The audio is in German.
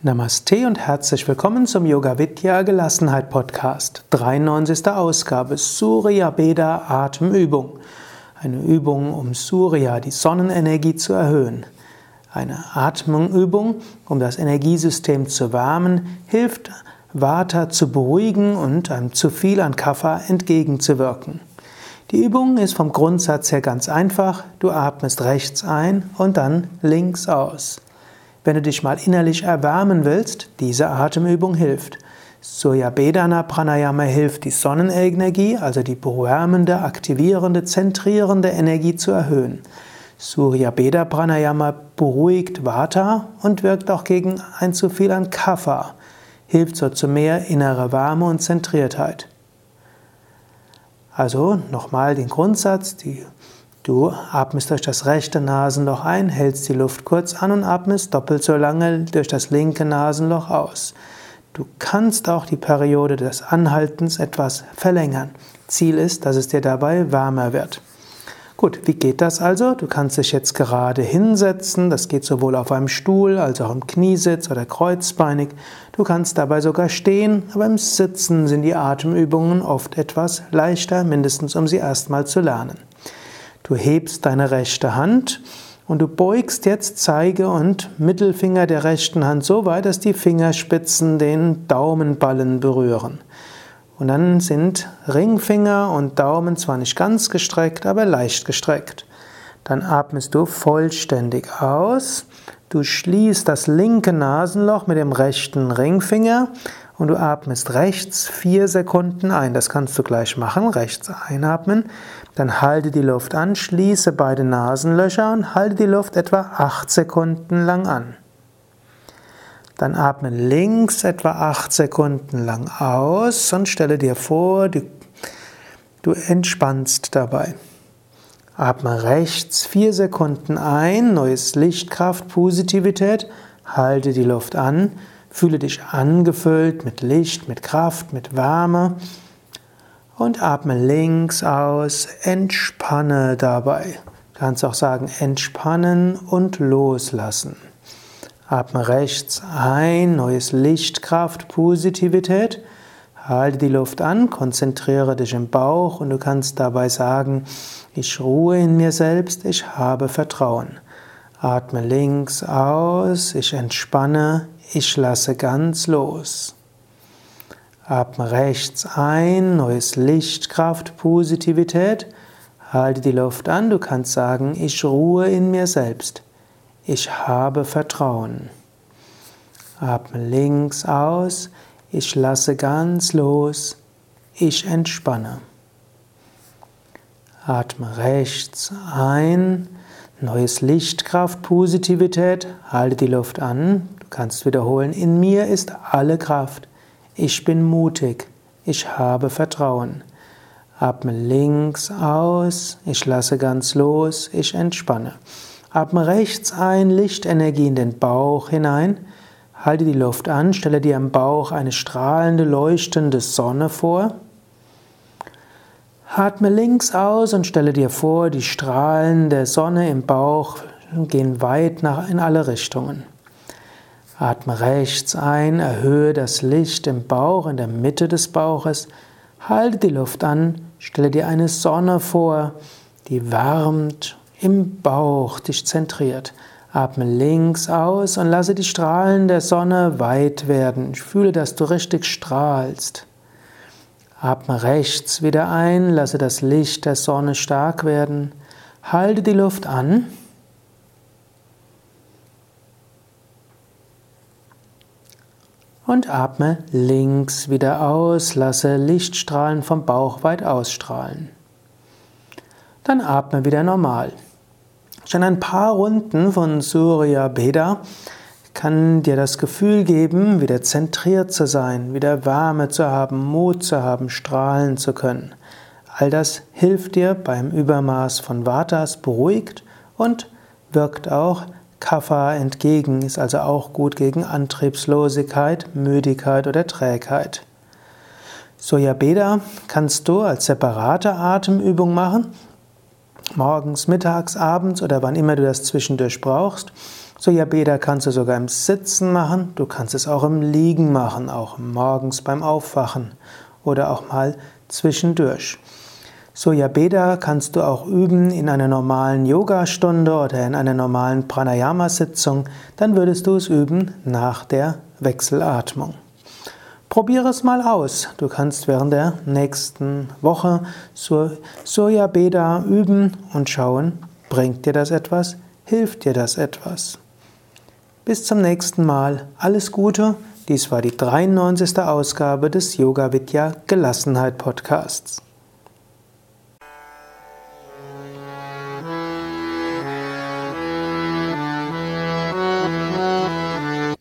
Namaste und herzlich willkommen zum Yoga Vidya Gelassenheit Podcast. 93. Ausgabe Surya Beda Atemübung. Eine Übung, um Surya, die Sonnenenergie zu erhöhen. Eine Atmungübung, um das Energiesystem zu wärmen, hilft Vata zu beruhigen und einem zu viel an Kapha entgegenzuwirken. Die Übung ist vom Grundsatz her ganz einfach. Du atmest rechts ein und dann links aus. Wenn du dich mal innerlich erwärmen willst, diese Atemübung hilft. Surya Bedana Pranayama hilft, die Sonnenenergie, also die wärmende, aktivierende, zentrierende Energie zu erhöhen. Surya Beda Pranayama beruhigt Vata und wirkt auch gegen ein zu viel an Kapha, hilft so zu mehr innere Wärme und Zentriertheit. Also nochmal den Grundsatz, die Du atmest durch das rechte Nasenloch ein, hältst die Luft kurz an und atmest doppelt so lange durch das linke Nasenloch aus. Du kannst auch die Periode des Anhaltens etwas verlängern. Ziel ist, dass es dir dabei wärmer wird. Gut, wie geht das also? Du kannst dich jetzt gerade hinsetzen. Das geht sowohl auf einem Stuhl als auch im Kniesitz oder kreuzbeinig. Du kannst dabei sogar stehen, aber im Sitzen sind die Atemübungen oft etwas leichter, mindestens um sie erstmal zu lernen. Du hebst deine rechte Hand und du beugst jetzt Zeige und Mittelfinger der rechten Hand so weit, dass die Fingerspitzen den Daumenballen berühren. Und dann sind Ringfinger und Daumen zwar nicht ganz gestreckt, aber leicht gestreckt. Dann atmest du vollständig aus. Du schließt das linke Nasenloch mit dem rechten Ringfinger und du atmest rechts vier Sekunden ein. Das kannst du gleich machen. Rechts einatmen. Dann halte die Luft an, schließe beide Nasenlöcher und halte die Luft etwa acht Sekunden lang an. Dann atme links etwa acht Sekunden lang aus und stelle dir vor, du, du entspannst dabei. Atme rechts vier Sekunden ein, neues Lichtkraft, Positivität, halte die Luft an Fühle dich angefüllt mit Licht, mit Kraft, mit Wärme und atme links aus, entspanne dabei. Du kannst auch sagen, entspannen und loslassen. Atme rechts ein, neues Licht, Kraft, Positivität. Halte die Luft an, konzentriere dich im Bauch und du kannst dabei sagen, ich ruhe in mir selbst, ich habe Vertrauen. Atme links aus, ich entspanne, ich lasse ganz los. Atme rechts ein, neues Licht, Kraft, Positivität. Halte die Luft an, du kannst sagen, ich ruhe in mir selbst. Ich habe Vertrauen. Atme links aus, ich lasse ganz los, ich entspanne. Atme rechts ein, neues Licht, Kraft, Positivität. Halte die Luft an, kannst wiederholen, in mir ist alle Kraft. Ich bin mutig. Ich habe Vertrauen. Atme links aus. Ich lasse ganz los. Ich entspanne. Atme rechts ein, Lichtenergie in den Bauch hinein. Halte die Luft an, stelle dir am Bauch eine strahlende, leuchtende Sonne vor. Atme links aus und stelle dir vor, die Strahlen der Sonne im Bauch gehen weit nach in alle Richtungen. Atme rechts ein, erhöhe das Licht im Bauch, in der Mitte des Bauches. Halte die Luft an, stelle dir eine Sonne vor, die wärmt im Bauch, dich zentriert. Atme links aus und lasse die Strahlen der Sonne weit werden. Ich fühle, dass du richtig strahlst. Atme rechts wieder ein, lasse das Licht der Sonne stark werden. Halte die Luft an und atme links wieder aus, lasse Lichtstrahlen vom Bauch weit ausstrahlen. Dann atme wieder normal. Schon ein paar Runden von Surya Beda kann dir das Gefühl geben, wieder zentriert zu sein, wieder Wärme zu haben, Mut zu haben, strahlen zu können. All das hilft dir beim Übermaß von Vatas, beruhigt und wirkt auch Kapha entgegen, ist also auch gut gegen Antriebslosigkeit, Müdigkeit oder Trägheit. Soyabeda kannst du als separate Atemübung machen, morgens, mittags, abends oder wann immer du das zwischendurch brauchst. Surya Beda kannst du sogar im Sitzen machen, du kannst es auch im Liegen machen, auch morgens beim Aufwachen oder auch mal zwischendurch. Surya Beda kannst du auch üben in einer normalen Yogastunde oder in einer normalen Pranayama-Sitzung, dann würdest du es üben nach der Wechselatmung. Probiere es mal aus. Du kannst während der nächsten Woche Surya Beda üben und schauen, bringt dir das etwas, hilft dir das etwas. Bis zum nächsten Mal. Alles Gute. Dies war die 93. Ausgabe des Yoga Vidya Gelassenheit Podcasts.